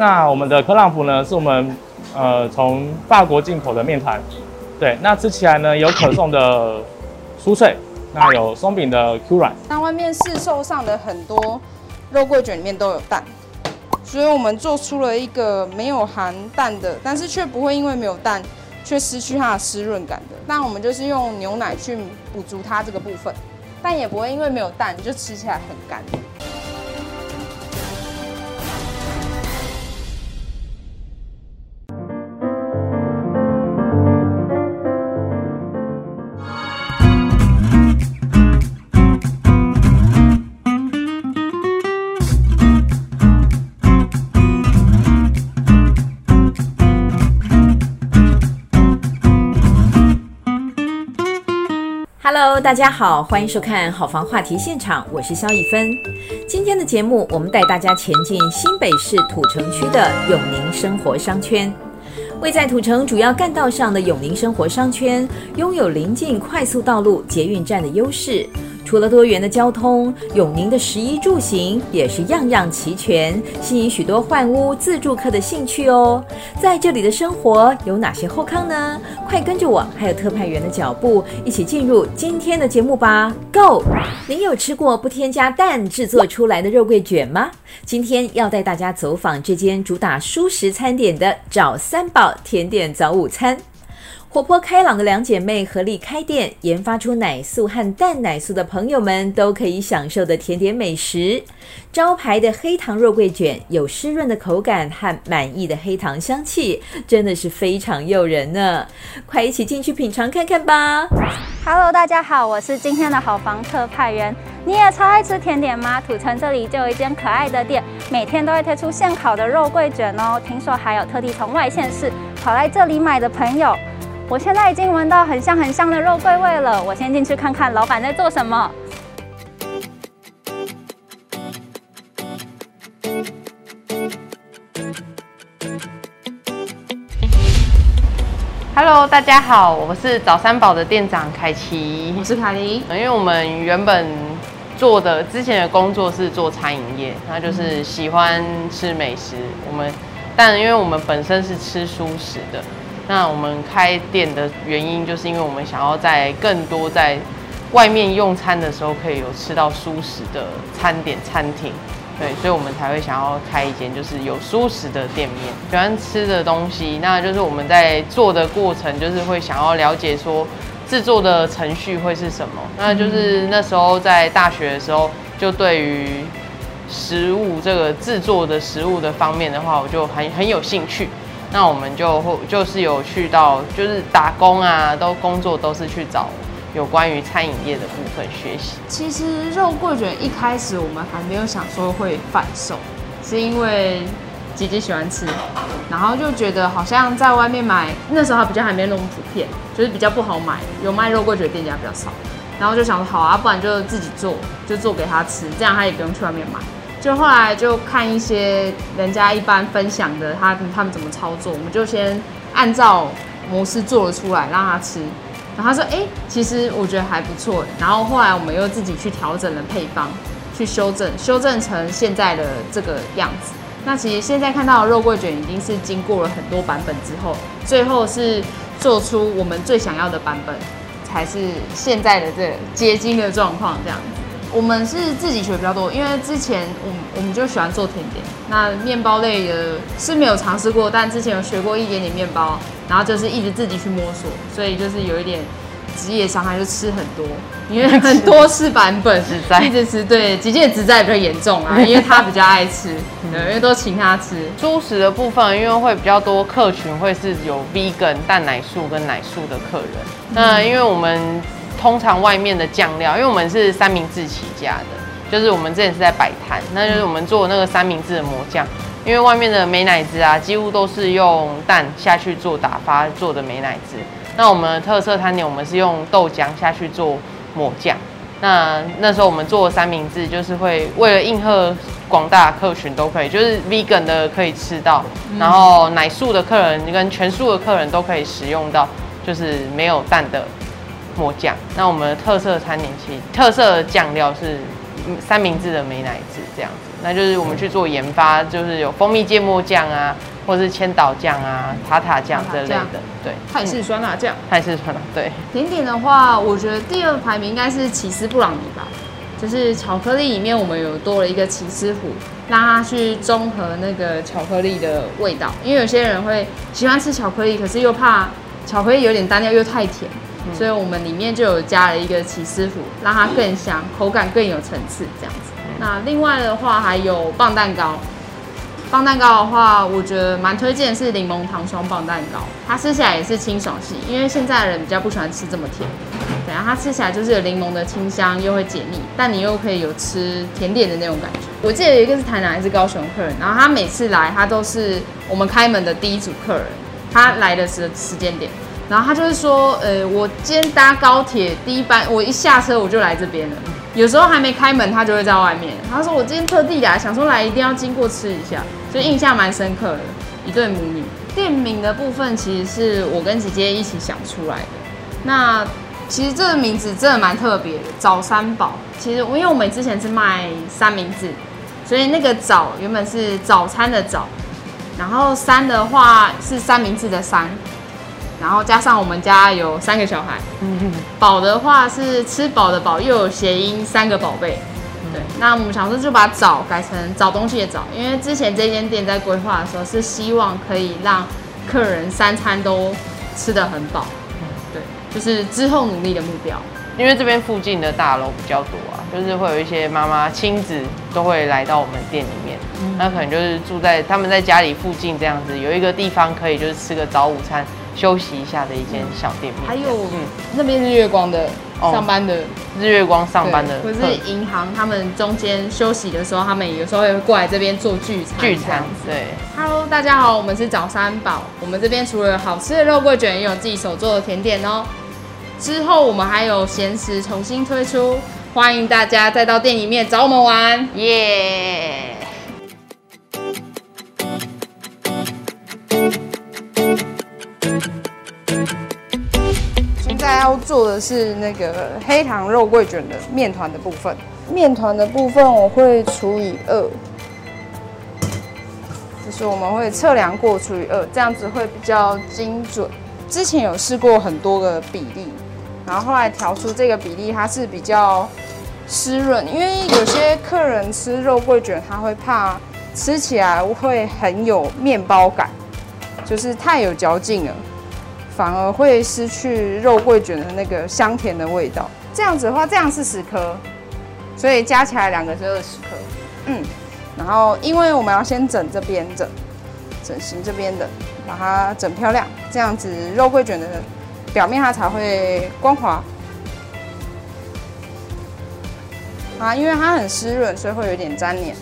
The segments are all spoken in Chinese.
那我们的克朗普呢，是我们呃从法国进口的面团。对，那吃起来呢有可颂的酥脆，那有松饼的 Q 软。那外面市售上的很多肉桂卷里面都有蛋，所以我们做出了一个没有含蛋的，但是却不会因为没有蛋却失去它的湿润感的。那我们就是用牛奶去补足它这个部分，但也不会因为没有蛋就吃起来很干。大家好，欢迎收看好房话题现场，我是肖一芬。今天的节目，我们带大家前进新北市土城区的永宁生活商圈。位在土城主要干道上的永宁生活商圈，拥有临近快速道路、捷运站的优势。除了多元的交通，永宁的食衣住行也是样样齐全，吸引许多换屋自住客的兴趣哦。在这里的生活有哪些后康呢？快跟着我，还有特派员的脚步，一起进入今天的节目吧！Go！您有吃过不添加蛋制作出来的肉桂卷吗？今天要带大家走访这间主打蔬食餐点的找三宝甜点早午餐。活泼开朗的两姐妹合力开店，研发出奶素和蛋奶素的朋友们都可以享受的甜点美食。招牌的黑糖肉桂卷有湿润的口感和满意的黑糖香气，真的是非常诱人呢！快一起进去品尝看看吧！Hello，大家好，我是今天的好房特派员。你也超爱吃甜点吗？土城这里就有一间可爱的店，每天都会推出现烤的肉桂卷哦。听说还有特地从外县市跑来这里买的朋友。我现在已经闻到很香很香的肉桂味了，我先进去看看老板在做什么。Hello，大家好，我是早三宝的店长凯奇，我是凯琳。因为我们原本做的之前的工作是做餐饮业，那就是喜欢吃美食。我们但因为我们本身是吃蔬食的。那我们开店的原因，就是因为我们想要在更多在外面用餐的时候，可以有吃到舒适的餐点餐厅，对，所以我们才会想要开一间就是有舒适的店面。喜欢吃的东西，那就是我们在做的过程，就是会想要了解说制作的程序会是什么。那就是那时候在大学的时候，就对于食物这个制作的食物的方面的话，我就很很有兴趣。那我们就会就是有去到，就是打工啊，都工作都是去找有关于餐饮业的部分学习。其实肉桂卷一开始我们还没有想说会贩售，是因为姐姐喜欢吃，然后就觉得好像在外面买，那时候比较还没那么普遍，就是比较不好买，有卖肉桂卷店家比较少，然后就想说好啊，不然就自己做，就做给他吃，这样他也不用去外面买。就后来就看一些人家一般分享的，他他们怎么操作，我们就先按照模式做了出来让他吃，然后他说，哎、其实我觉得还不错。然后后来我们又自己去调整了配方，去修正，修正成现在的这个样子。那其实现在看到肉桂卷已经是经过了很多版本之后，最后是做出我们最想要的版本，才是现在的这个结晶的状况这样。我们是自己学比较多，因为之前我们我们就喜欢做甜点，那面包类的是没有尝试过，但之前有学过一点点面包，然后就是一直自己去摸索，所以就是有一点职业伤害，就吃很多，因为很多次版本一直 吃，对，姐姐职在比较严重啊，因为他比较爱吃，对，因为都请他吃。蔬食的部分，因为会比较多客群，会是有 vegan 蛋奶素跟奶素的客人，那因为我们。通常外面的酱料，因为我们是三明治起家的，就是我们之前是在摆摊，那就是我们做那个三明治的抹酱。因为外面的美乃滋啊，几乎都是用蛋下去做打发做的美乃滋。那我们的特色餐点，我们是用豆浆下去做抹酱。那那时候我们做的三明治，就是会为了应和广大客群都可以，就是 vegan 的可以吃到，然后奶素的客人跟全素的客人都可以食用到，就是没有蛋的。抹酱，那我们的特色餐点其实特色酱料是三明治的美乃滋这样子。那就是我们去做研发，就是有蜂蜜芥末酱啊，或是千岛酱啊、塔塔酱这类的。对，泰式酸辣酱，泰式酸辣。对，甜点的话，我觉得第二排名应该是起司布朗尼吧。就是巧克力里面，我们有多了一个起司糊，让它去中和那个巧克力的味道。因为有些人会喜欢吃巧克力，可是又怕巧克力有点单调又太甜，嗯、所以我们里面就有加了一个起司糊，让它更香，口感更有层次，这样子。嗯、那另外的话还有棒蛋糕，棒蛋糕的话，我觉得蛮推荐是柠檬糖霜棒蛋糕，它吃起来也是清爽系，因为现在的人比较不喜欢吃这么甜。对啊，它吃起来就是有柠檬的清香，又会解腻，但你又可以有吃甜点的那种感觉。我记得有一个是台南还是高雄客人，然后他每次来，他都是我们开门的第一组客人，他来的时时间点，然后他就是说，呃，我今天搭高铁第一班，我一下车我就来这边了。有时候还没开门，他就会在外面。他说我今天特地来，想说来一定要经过吃一下，就印象蛮深刻的。一对母女，店名的部分其实是我跟姐姐一起想出来的。那其实这个名字真的蛮特别的，早三宝。其实因为我们之前是卖三明治，所以那个早原本是早餐的早，然后三的话是三明治的三，然后加上我们家有三个小孩，嗯。饱的话是吃饱的饱，又有谐音三个宝贝。对，那我们想说就把早改成找东西的找，因为之前这间店在规划的时候是希望可以让客人三餐都吃得很饱。对就是之后努力的目标，因为这边附近的大楼比较多啊，就是会有一些妈妈亲子都会来到我们店里面，嗯、那可能就是住在他们在家里附近这样子，有一个地方可以就是吃个早午餐、休息一下的一间小店面。还有，嗯，那边日月光的上班的、哦、日月光上班的，可是银行他们中间休息的时候，他们有时候会过来这边做聚餐。聚餐，对。Hello，大家好，我们是早三宝，我们这边除了好吃的肉桂卷，也有自己手做的甜点哦。之后我们还有闲食重新推出，欢迎大家再到店里面找我们玩，耶、yeah！要做的是那个黑糖肉桂卷的面团的部分，面团的部分我会除以二，就是我们会测量过除以二，这样子会比较精准。之前有试过很多个比例。然后后来调出这个比例，它是比较湿润，因为有些客人吃肉桂卷，他会怕吃起来会很有面包感，就是太有嚼劲了，反而会失去肉桂卷的那个香甜的味道。这样子的话，这样是十颗，所以加起来两个是二十颗。嗯，然后因为我们要先整这边整，整形这边的，把它整漂亮，这样子肉桂卷的。表面它才会光滑啊，因为它很湿润，所以会有点粘黏。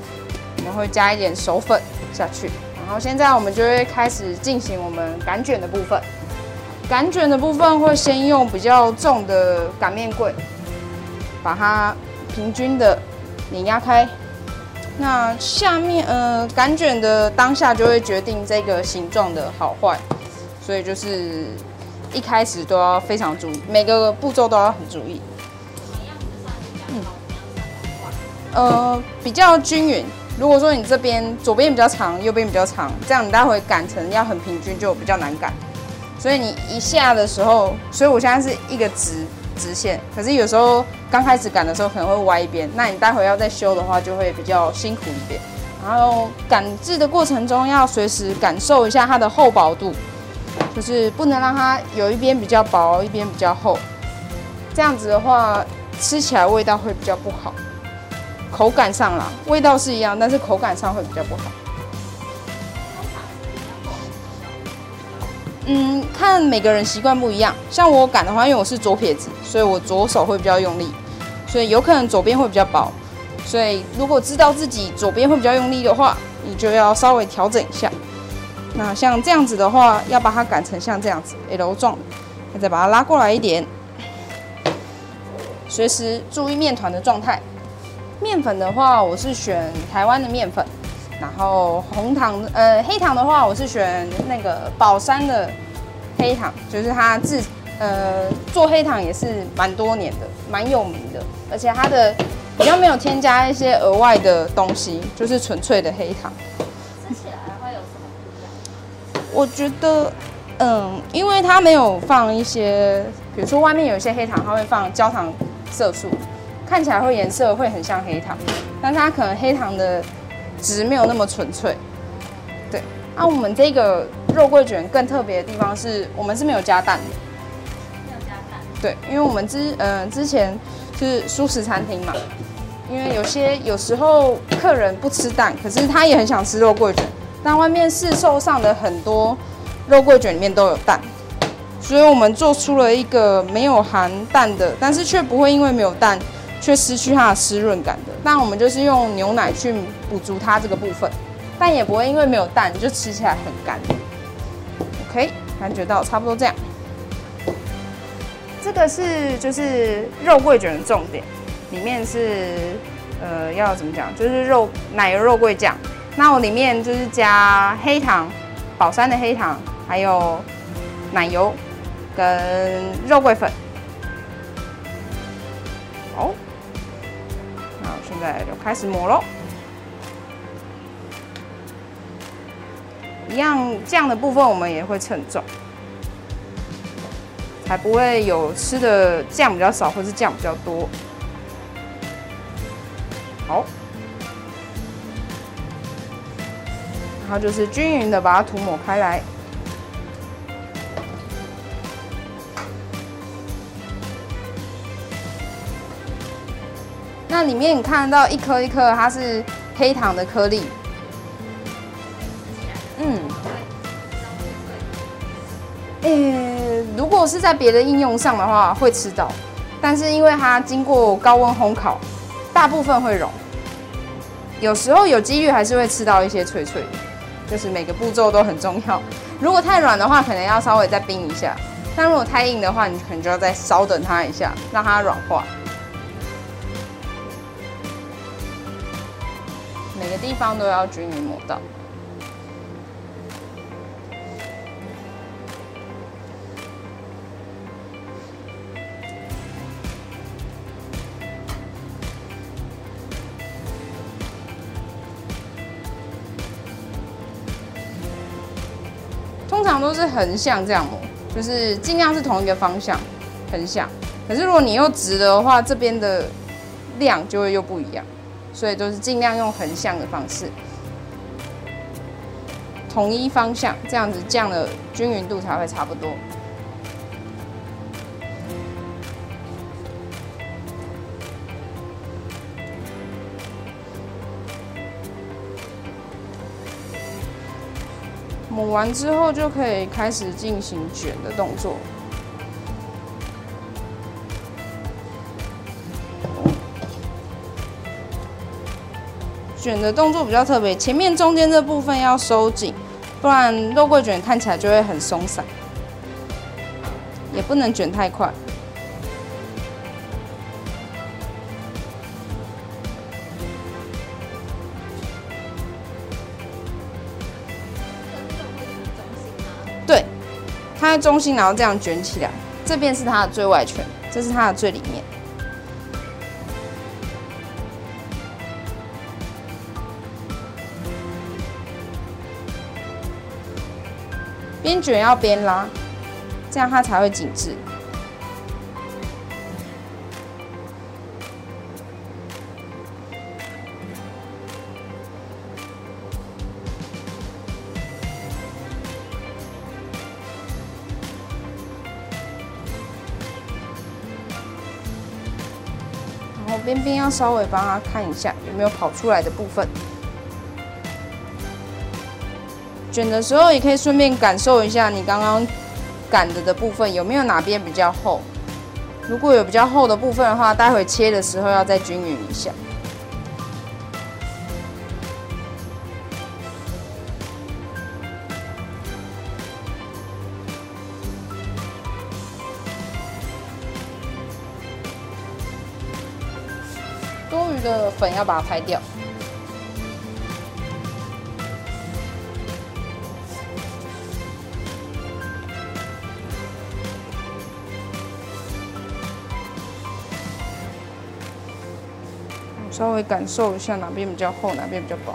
我们会加一点手粉下去，然后现在我们就会开始进行我们擀卷的部分。擀卷的部分会先用比较重的擀面棍，把它平均的碾压开。那下面呃擀卷的当下就会决定这个形状的好坏，所以就是。一开始都要非常注意，每个步骤都要很注意。嗯，呃，比较均匀。如果说你这边左边比较长，右边比较长，这样你待会擀成要很平均就比较难擀。所以你一下的时候，所以我现在是一个直直线，可是有时候刚开始擀的时候可能会歪一边，那你待会要再修的话就会比较辛苦一点。然后擀制的过程中要随时感受一下它的厚薄度。就是不能让它有一边比较薄，一边比较厚，这样子的话吃起来味道会比较不好。口感上啦，味道是一样，但是口感上会比较不好。嗯，看每个人习惯不一样。像我擀的话，因为我是左撇子，所以我左手会比较用力，所以有可能左边会比较薄。所以如果知道自己左边会比较用力的话，你就要稍微调整一下。那像这样子的话，要把它擀成像这样子 L 状，再把它拉过来一点，随时注意面团的状态。面粉的话，我是选台湾的面粉，然后红糖呃黑糖的话，我是选那个宝山的黑糖，就是它自呃做黑糖也是蛮多年的，蛮有名的，而且它的比较没有添加一些额外的东西，就是纯粹的黑糖。吃起来会有什么不一样？我觉得，嗯，因为它没有放一些，比如说外面有一些黑糖，它会放焦糖色素，看起来会颜色会很像黑糖，但它可能黑糖的值没有那么纯粹。对，那、啊、我们这个肉桂卷更特别的地方是我们是没有加蛋的。没有加蛋。对，因为我们之嗯、呃、之前是素食餐厅嘛。因为有些有时候客人不吃蛋，可是他也很想吃肉桂卷，但外面市售上的很多肉桂卷里面都有蛋，所以我们做出了一个没有含蛋的，但是却不会因为没有蛋却失去它的湿润感的。那我们就是用牛奶去补足它这个部分，但也不会因为没有蛋就吃起来很干。OK，感觉到差不多这样。这个是就是肉桂卷的重点。里面是，呃，要怎么讲？就是肉奶油肉桂酱。那我里面就是加黑糖，宝山的黑糖，还有奶油跟肉桂粉。好，那我现在就开始抹喽。一样酱的部分我们也会称重，才不会有吃的酱比较少，或是酱比较多。好，然后就是均匀的把它涂抹开来。那里面你看到一颗一颗，它是黑糖的颗粒。嗯。诶，如果是在别的应用上的话，会吃到，但是因为它经过高温烘烤。大部分会融，有时候有几率还是会吃到一些脆脆，就是每个步骤都很重要。如果太软的话，可能要稍微再冰一下；但如果太硬的话，你可能就要再稍等它一下，让它软化。地方都要均匀抹到。通常都是横向这样抹，就是尽量是同一个方向，横向。可是如果你又直的话，这边的量就会又不一样，所以都是尽量用横向的方式，统一方向，这样子酱的均匀度才会差不多。抹完之后就可以开始进行卷的动作。卷的动作比较特别，前面中间这部分要收紧，不然肉桂卷看起来就会很松散。也不能卷太快。对它在中心，然后这样卷起来，这边是它的最外圈，这是它的最里面。边卷要边拉，这样它才会紧致。然后边边要稍微帮它看一下有没有跑出来的部分，卷的时候也可以顺便感受一下你刚刚擀的的部分有没有哪边比较厚。如果有比较厚的部分的话，待会切的时候要再均匀一下。多余的粉要把它拍掉。稍微感受一下哪边比较厚，哪边比较薄。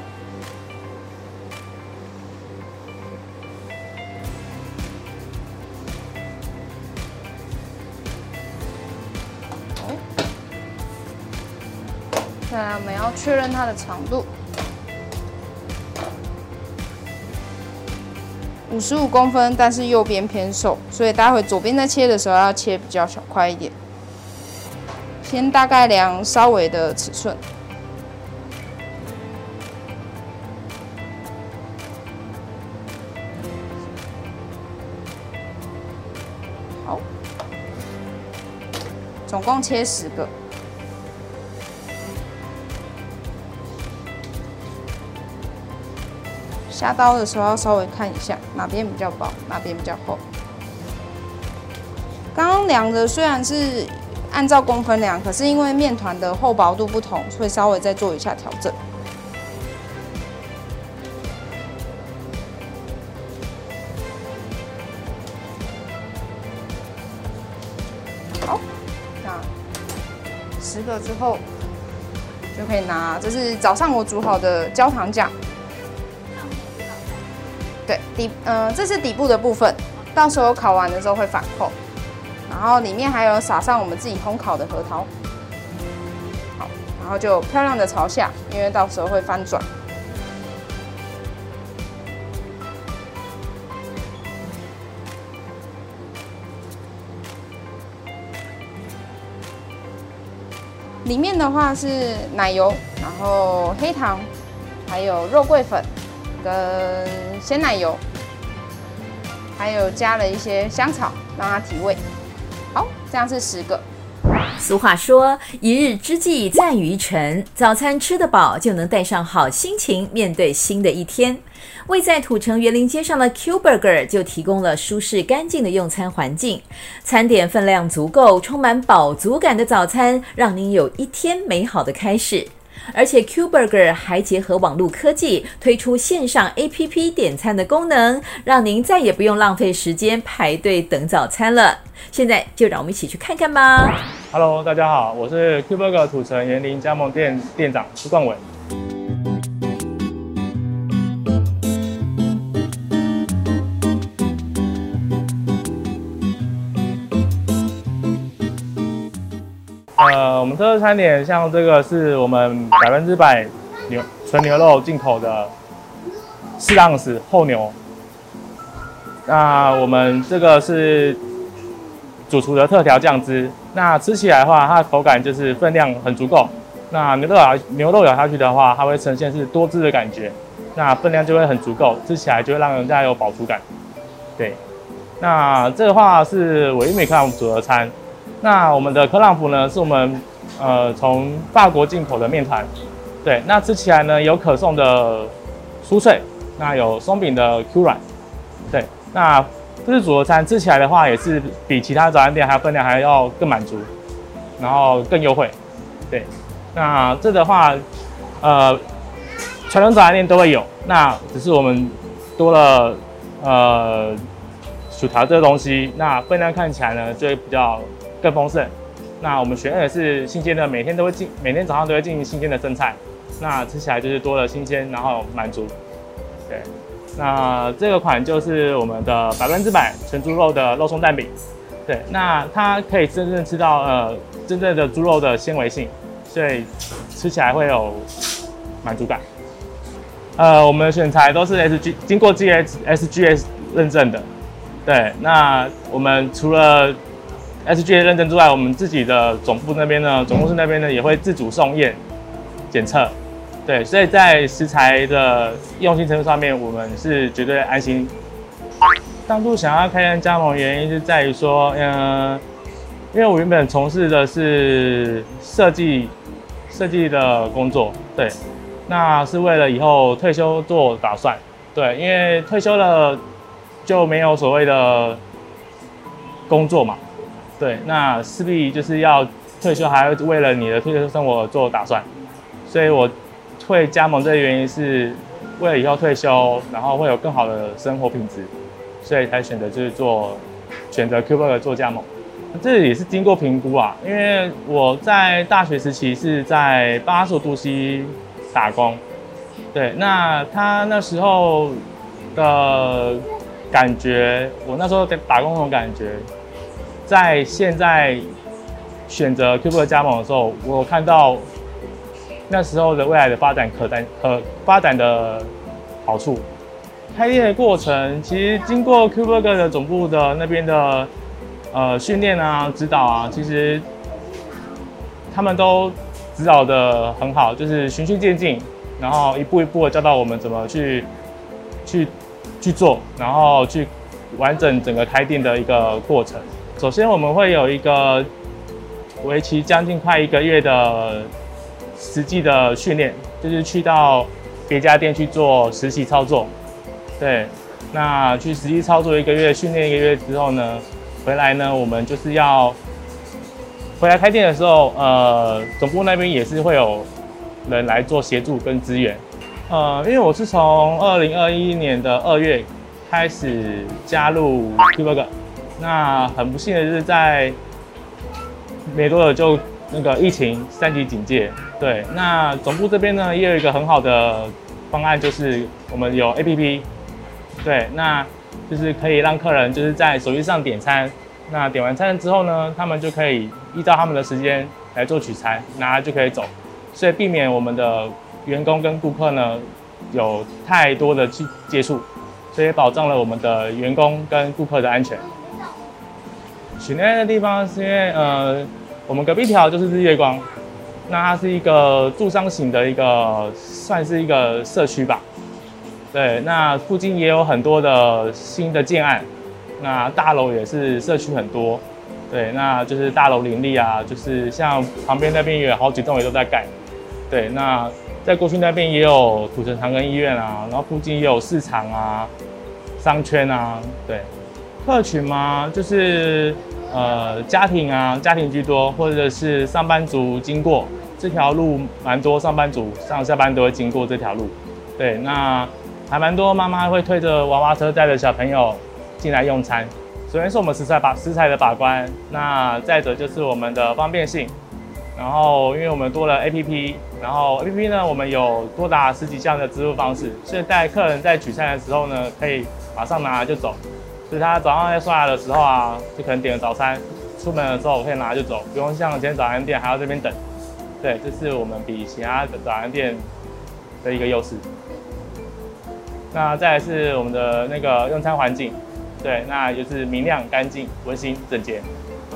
再来，我们要确认它的长度，五十五公分，但是右边偏瘦，所以待会左边在切的时候要切比较小块一点。先大概量稍微的尺寸。好，总共切十个。下刀的时候要稍微看一下哪边比较薄，哪边比较厚。刚刚量的虽然是按照公分量，可是因为面团的厚薄度不同，所以稍微再做一下调整。好，那十个之后就可以拿，这是早上我煮好的焦糖酱。对底，嗯、呃，这是底部的部分，到时候烤完的时候会反扣，然后里面还有撒上我们自己烘烤的核桃，好，然后就漂亮的朝下，因为到时候会翻转。里面的话是奶油，然后黑糖，还有肉桂粉。跟鲜奶油，还有加了一些香草，让它提味。这样是十个。俗话说：“一日之计在于晨，早餐吃得饱，就能带上好心情面对新的一天。”位在土城园林街上的 Q Burger 就提供了舒适干净的用餐环境，餐点分量足够，充满饱足感的早餐，让您有一天美好的开始。而且 Q Burger 还结合网络科技，推出线上 APP 点餐的功能，让您再也不用浪费时间排队等早餐了。现在就让我们一起去看看吧。Hello，大家好，我是 Q Burger 土城园林加盟店店长苏冠伟。呃，我们这个餐点像这个是我们百分之百牛纯牛肉进口的四盎司厚牛。那我们这个是主厨的特调酱汁。那吃起来的话，它的口感就是分量很足够。那牛肉咬牛肉咬下去的话，它会呈现是多汁的感觉。那分量就会很足够，吃起来就会让人家有饱足感。对，那这个话是我英美克朗普组合餐。那我们的克朗普呢，是我们呃从法国进口的面团，对，那吃起来呢有可颂的酥脆，那有松饼的 Q 软，对，那这是组合餐，吃起来的话也是比其他早餐店还要分量还要更满足，然后更优惠，对，那这的话，呃，传统早餐店都会有，那只是我们多了呃薯条这个东西，那分量看起来呢就会比较。更丰盛。那我们选的是新鲜的，每天都会进，每天早上都会进行新鲜的生菜。那吃起来就是多了新鲜，然后满足。对，那这个款就是我们的百分之百全猪肉的肉松蛋饼。对，那它可以真正吃到呃真正的猪肉的纤维性，所以吃起来会有满足感。呃，我们的选材都是 S G 经过 G S S G S 认证的。对，那我们除了 SGA 认证之外，我们自己的总部那边呢，总公司那边呢也会自主送验检测，对，所以在食材的用心程度上面，我们是绝对安心。当初想要开店加盟，原因是在于说，嗯，因为我原本从事的是设计设计的工作，对，那是为了以后退休做打算，对，因为退休了就没有所谓的工作嘛。对，那势必就是要退休，还要为了你的退休生活做打算，所以我会加盟这个原因是为了以后退休，然后会有更好的生活品质，所以才选择就是做选择 Q Burger 做加盟。这也是经过评估啊，因为我在大学时期是在八所都西打工，对，那他那时候的感觉，我那时候打工那种感觉，在现在选择 Cube 加盟的时候，我看到那时候的未来的发展可担可发展的好处。开店的过程，其实经过 Cube 的总部的那边的。呃，训练啊，指导啊，其实他们都指导得很好，就是循序渐进，然后一步一步的教导我们怎么去去去做，然后去完整整个开店的一个过程。首先，我们会有一个为期将近快一个月的实际的训练，就是去到别家店去做实习操作。对，那去实际操作一个月，训练一个月之后呢，回来呢，我们就是要回来开店的时候，呃，总部那边也是会有人来做协助跟支援。呃，因为我是从二零二一年的二月开始加入 Cuber，那很不幸的就是在没多久就那个疫情三级警戒。对，那总部这边呢也有一个很好的方案，就是我们有 APP。对，那。就是可以让客人就是在手机上点餐，那点完餐之后呢，他们就可以依照他们的时间来做取餐，拿就可以走，所以避免我们的员工跟顾客呢有太多的去接触，所以保障了我们的员工跟顾客的安全。选那的地方是因为呃，我们隔壁条就是日月光，那它是一个住商型的一个算是一个社区吧。对，那附近也有很多的新的建案，那大楼也是社区很多，对，那就是大楼林立啊，就是像旁边那边也有好几栋也都在盖，对，那在过去那边也有土城长庚医院啊，然后附近也有市场啊、商圈啊，对，客群嘛，就是呃家庭啊，家庭居多，或者是上班族经过这条路蛮多，上班族上下班都会经过这条路，对，那。还蛮多妈妈会推着娃娃车带着小朋友进来用餐。首先是我们食材把食材的把关，那再者就是我们的方便性。然后因为我们多了 APP，然后 APP 呢我们有多达十几项的支付方式，所以带客人在取餐的时候呢，可以马上拿就走。所以他早上在刷牙的时候啊，就可能点个早餐，出门的时候可以拿就走，不用像今天早餐店还要这边等。对，这是我们比其他的早餐店的一个优势。那再来是我们的那个用餐环境，对，那就是明亮、干净、温馨、整洁。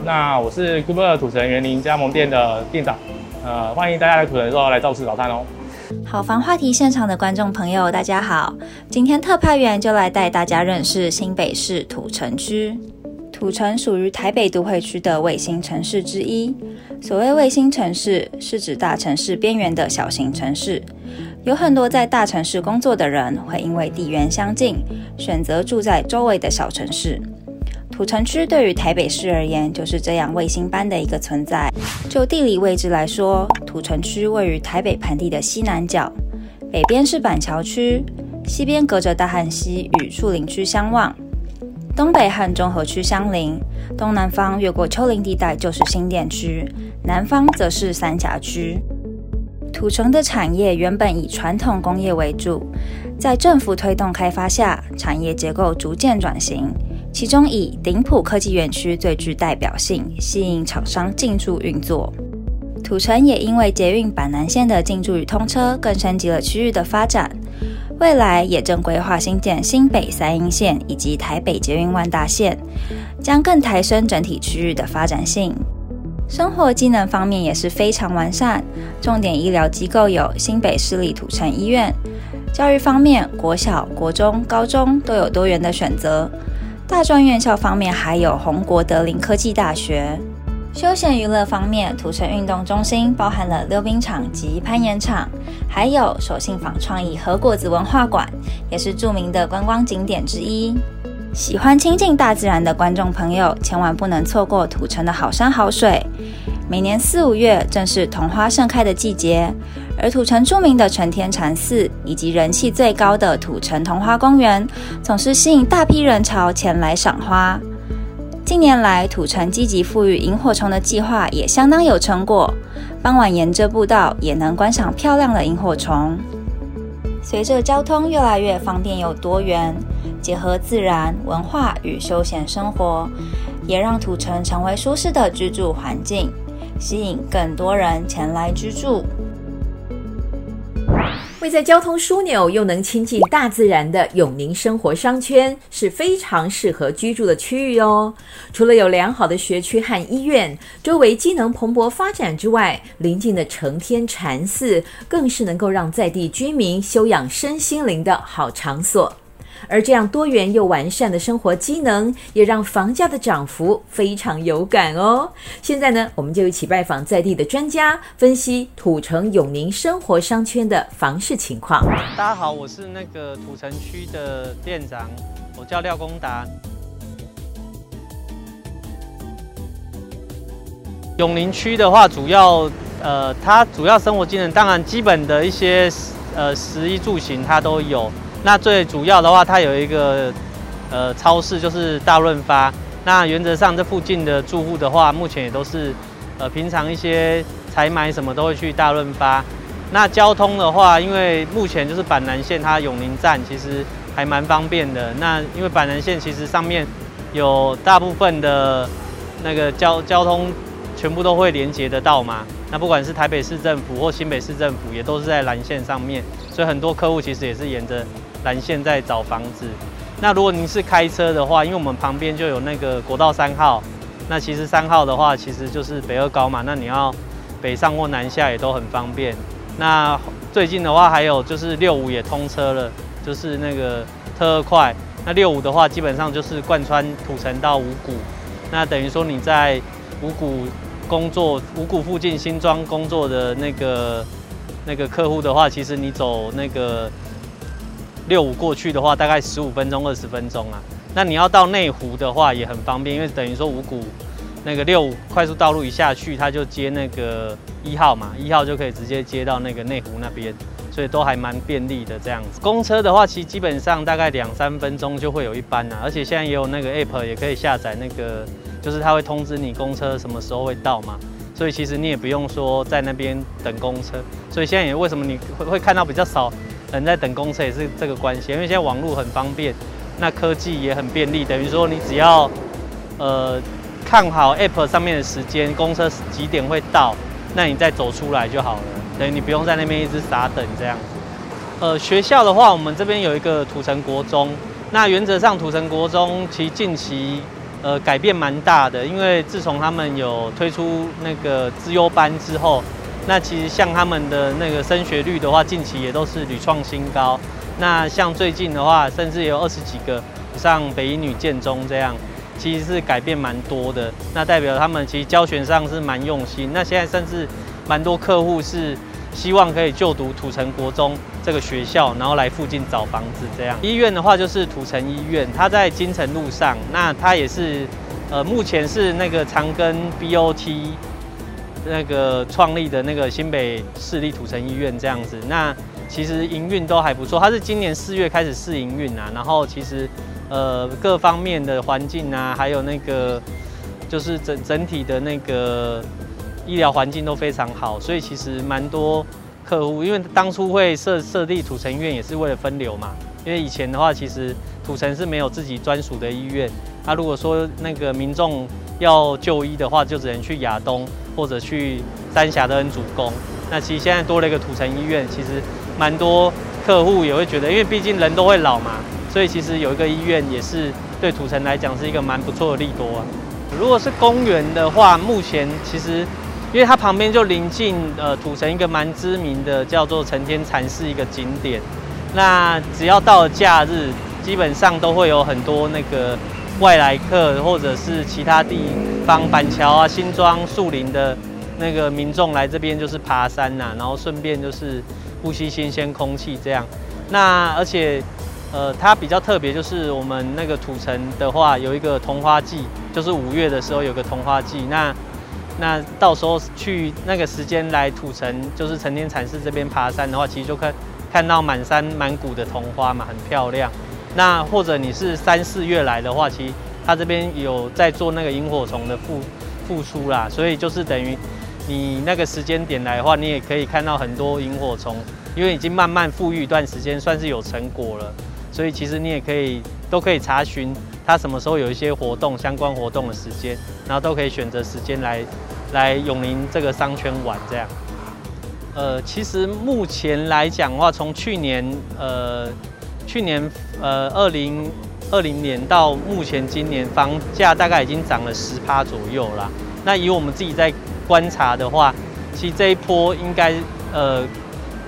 那我是 Cuber 土城园林加盟店的店长，呃，欢迎大家来土城的时候来照吃早餐哦。好房话题现场的观众朋友，大家好，今天特派员就来带大家认识新北市土城区。土城属于台北都会区的卫星城市之一。所谓卫星城市，是指大城市边缘的小型城市。有很多在大城市工作的人，会因为地缘相近，选择住在周围的小城市。土城区对于台北市而言，就是这样卫星般的一个存在。就地理位置来说，土城区位于台北盆地的西南角，北边是板桥区，西边隔着大汉溪与树林区相望，东北和中和区相邻，东南方越过丘陵地带就是新店区，南方则是三峡区。土城的产业原本以传统工业为主，在政府推动开发下，产业结构逐渐转型。其中以顶普科技园区最具代表性，吸引厂商进驻运作。土城也因为捷运板南线的进驻与通车，更升级了区域的发展。未来也正规划新建新北三莺线以及台北捷运万大线，将更抬升整体区域的发展性。生活机能方面也是非常完善，重点医疗机构有新北市立土城医院。教育方面，国小、国中、高中都有多元的选择。大专院校方面还有红国德林科技大学。休闲娱乐方面，土城运动中心包含了溜冰场及攀岩场，还有手信坊创意和果子文化馆，也是著名的观光景点之一。喜欢亲近大自然的观众朋友，千万不能错过土城的好山好水。每年四五月正是桐花盛开的季节，而土城著名的承天禅寺以及人气最高的土城桐花公园，总是吸引大批人潮前来赏花。近年来，土城积极复育萤火虫的计划也相当有成果，傍晚沿着步道也能观赏漂亮的萤火虫。随着交通越来越方便又多元，结合自然、文化与休闲生活，也让土城成为舒适的居住环境，吸引更多人前来居住。位在交通枢纽又能亲近大自然的永宁生活商圈是非常适合居住的区域哦。除了有良好的学区和医院，周围机能蓬勃发展之外，临近的承天禅寺更是能够让在地居民修养身心灵的好场所。而这样多元又完善的生活机能，也让房价的涨幅非常有感哦。现在呢，我们就一起拜访在地的专家，分析土城永宁生活商圈的房市情况。大家好，我是那个土城区的店长，我叫廖公达。永宁区的话，主要呃，它主要生活机能，当然基本的一些呃食衣住行它都有。那最主要的话，它有一个呃超市，就是大润发。那原则上这附近的住户的话，目前也都是呃平常一些采买什么都会去大润发。那交通的话，因为目前就是板南线，它永宁站其实还蛮方便的。那因为板南线其实上面有大部分的那个交交通全部都会连接得到嘛。那不管是台北市政府或新北市政府，也都是在蓝线上面，所以很多客户其实也是沿着。蓝线在找房子，那如果您是开车的话，因为我们旁边就有那个国道三号，那其实三号的话其实就是北二高嘛，那你要北上或南下也都很方便。那最近的话还有就是六五也通车了，就是那个特快。那六五的话基本上就是贯穿土城到五股，那等于说你在五股工作，五股附近新庄工作的那个那个客户的话，其实你走那个。六五过去的话，大概十五分钟、二十分钟啊。那你要到内湖的话也很方便，因为等于说五股那个六五快速道路一下去，它就接那个一号嘛，一号就可以直接接到那个内湖那边，所以都还蛮便利的这样子。公车的话，其实基本上大概两三分钟就会有一班啊，而且现在也有那个 app 也可以下载，那个就是它会通知你公车什么时候会到嘛，所以其实你也不用说在那边等公车。所以现在也为什么你会会看到比较少。人在等公车也是这个关系，因为现在网络很方便，那科技也很便利，等于说你只要呃看好 App 上面的时间，公车几点会到，那你再走出来就好了，等于你不用在那边一直傻等这样子。呃，学校的话，我们这边有一个土城国中，那原则上土城国中其实近期呃改变蛮大的，因为自从他们有推出那个资优班之后。那其实像他们的那个升学率的话，近期也都是屡创新高。那像最近的话，甚至有二十几个上北一女建中这样，其实是改变蛮多的。那代表他们其实教学上是蛮用心。那现在甚至蛮多客户是希望可以就读土城国中这个学校，然后来附近找房子这样。医院的话就是土城医院，它在金城路上。那它也是呃目前是那个长庚 BOT。那个创立的那个新北市立土城医院这样子，那其实营运都还不错。它是今年四月开始试营运啊，然后其实呃各方面的环境啊，还有那个就是整整体的那个医疗环境都非常好，所以其实蛮多客户，因为当初会设设立土城医院也是为了分流嘛。因为以前的话，其实土城是没有自己专属的医院。那如果说那个民众要就医的话，就只能去亚东或者去三峡的恩主公。那其实现在多了一个土城医院，其实蛮多客户也会觉得，因为毕竟人都会老嘛，所以其实有一个医院也是对土城来讲是一个蛮不错的利多啊。如果是公园的话，目前其实因为它旁边就临近呃土城一个蛮知名的叫做成天禅寺一个景点。那只要到了假日，基本上都会有很多那个外来客，或者是其他地方板桥啊、新庄、树林的那个民众来这边就是爬山呐、然后顺便就是呼吸新鲜空气这样。那而且呃，它比较特别就是我们那个土城的话有一个桐花季，就是五月的时候有个桐花季。那那到时候去那个时间来土城，就是成天禅寺这边爬山的话，其实就可以。看到满山满谷的桐花嘛，很漂亮。那或者你是三四月来的话，其实它这边有在做那个萤火虫的复复出啦，所以就是等于你那个时间点来的话，你也可以看到很多萤火虫，因为已经慢慢复育一段时间，算是有成果了，所以其实你也可以都可以查询它什么时候有一些活动相关活动的时间，然后都可以选择时间来来永宁这个商圈玩这样。呃，其实目前来讲的话，从去年呃，去年呃二零二零年到目前今年，房价大概已经涨了十趴左右啦。那以我们自己在观察的话，其实这一波应该呃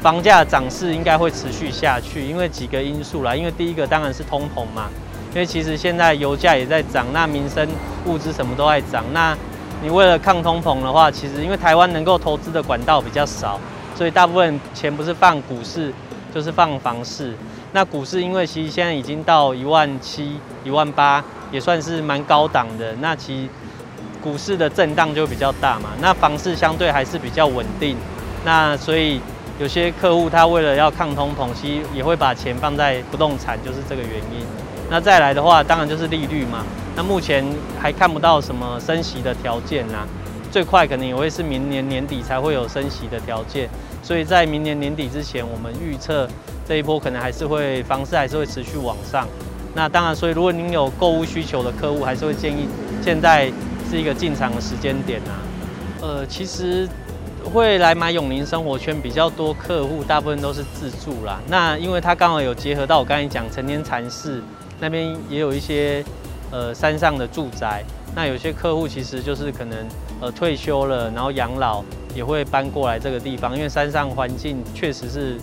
房价涨势应该会持续下去，因为几个因素啦。因为第一个当然是通膨嘛，因为其实现在油价也在涨，那民生物资什么都在涨。那你为了抗通膨的话，其实因为台湾能够投资的管道比较少。所以大部分钱不是放股市，就是放房市。那股市因为其实现在已经到一万七、一万八，也算是蛮高档的。那其实股市的震荡就比较大嘛。那房市相对还是比较稳定。那所以有些客户他为了要抗通膨，其实也会把钱放在不动产，就是这个原因。那再来的话，当然就是利率嘛。那目前还看不到什么升息的条件呐。最快可能也会是明年年底才会有升息的条件。所以在明年年底之前，我们预测这一波可能还是会房市还是会持续往上。那当然，所以如果您有购物需求的客户，还是会建议现在是一个进场的时间点啊。呃，其实会来买永宁生活圈比较多客户，大部分都是自住啦。那因为它刚好有结合到我刚才讲成天禅寺那边也有一些呃山上的住宅。那有些客户其实就是可能呃退休了，然后养老。也会搬过来这个地方，因为山上环境确实是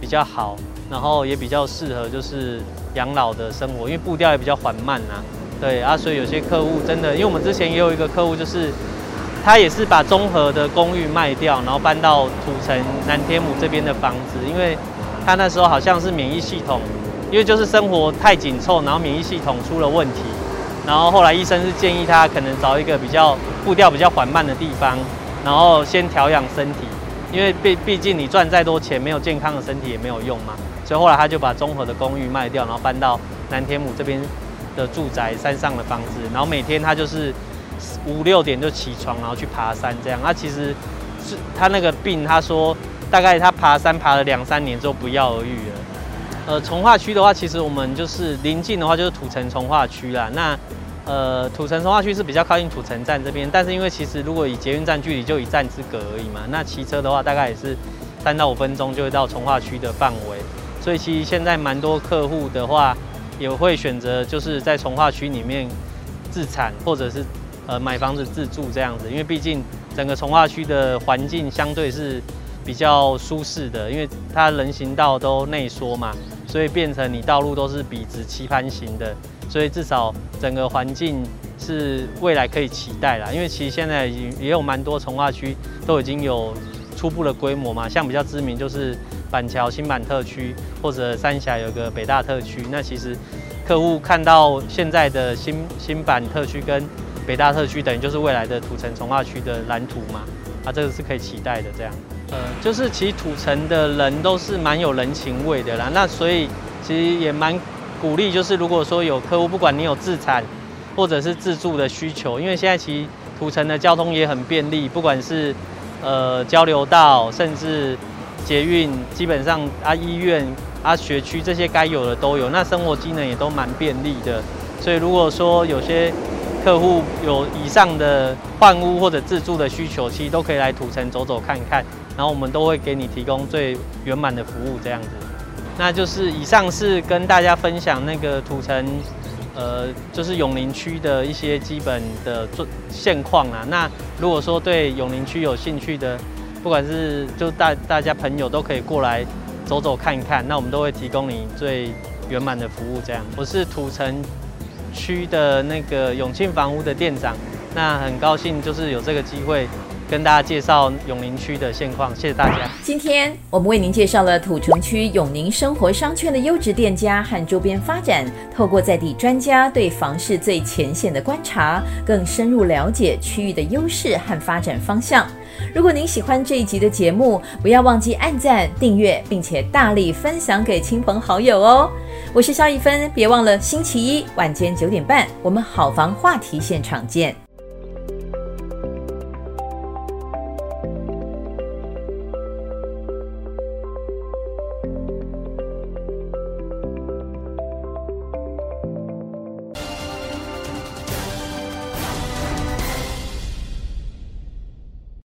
比较好，然后也比较适合就是养老的生活，因为步调也比较缓慢呐。对啊，所以有些客户真的，因为我们之前也有一个客户，就是他也是把中和的公寓卖掉，然后搬到土城南天母这边的房子，因为他那时候好像是免疫系统，因为就是生活太紧凑，然后免疫系统出了问题，然后后来医生是建议他可能找一个比较步调比较缓慢的地方。然后先调养身体，因为毕毕竟你赚再多钱，没有健康的身体也没有用嘛。所以后来他就把中和的公寓卖掉，然后搬到南天母这边的住宅山上的房子。然后每天他就是五六点就起床，然后去爬山这样。他其实是他那个病，他说大概他爬山爬了两三年之后不药而愈了。呃，重化区的话，其实我们就是临近的话就是土城重化区啦。那呃，土城重化区是比较靠近土城站这边，但是因为其实如果以捷运站距离就一站之隔而已嘛，那骑车的话大概也是三到五分钟就会到重划区的范围，所以其实现在蛮多客户的话也会选择就是在重划区里面自产或者是呃买房子自住这样子，因为毕竟整个重划区的环境相对是比较舒适的，因为它人行道都内缩嘛，所以变成你道路都是笔直棋盘形的。所以至少整个环境是未来可以期待啦，因为其实现在也也有蛮多从化区都已经有初步的规模嘛，像比较知名就是板桥新板特区或者三峡有个北大特区，那其实客户看到现在的新新板特区跟北大特区，等于就是未来的土城从化区的蓝图嘛，啊，这个是可以期待的这样。呃，就是其实土城的人都是蛮有人情味的啦，那所以其实也蛮。鼓励就是，如果说有客户，不管你有自产或者是自住的需求，因为现在其实土城的交通也很便利，不管是呃交流道，甚至捷运，基本上啊医院啊学区这些该有的都有，那生活机能也都蛮便利的。所以如果说有些客户有以上的换屋或者自住的需求，其实都可以来土城走走看看，然后我们都会给你提供最圆满的服务这样子。那就是以上是跟大家分享那个土城，呃，就是永宁区的一些基本的状现况啊。那如果说对永宁区有兴趣的，不管是就大大家朋友都可以过来走走看一看，那我们都会提供你最圆满的服务。这样，我是土城区的那个永庆房屋的店长，那很高兴就是有这个机会跟大家介绍永宁区的现况。谢谢大家。今天我们为您介绍了土城区永宁生活商圈的优质店家和周边发展，透过在地专家对房市最前线的观察，更深入了解区域的优势和发展方向。如果您喜欢这一集的节目，不要忘记按赞、订阅，并且大力分享给亲朋好友哦。我是肖一芬，别忘了星期一晚间九点半，我们好房话题现场见。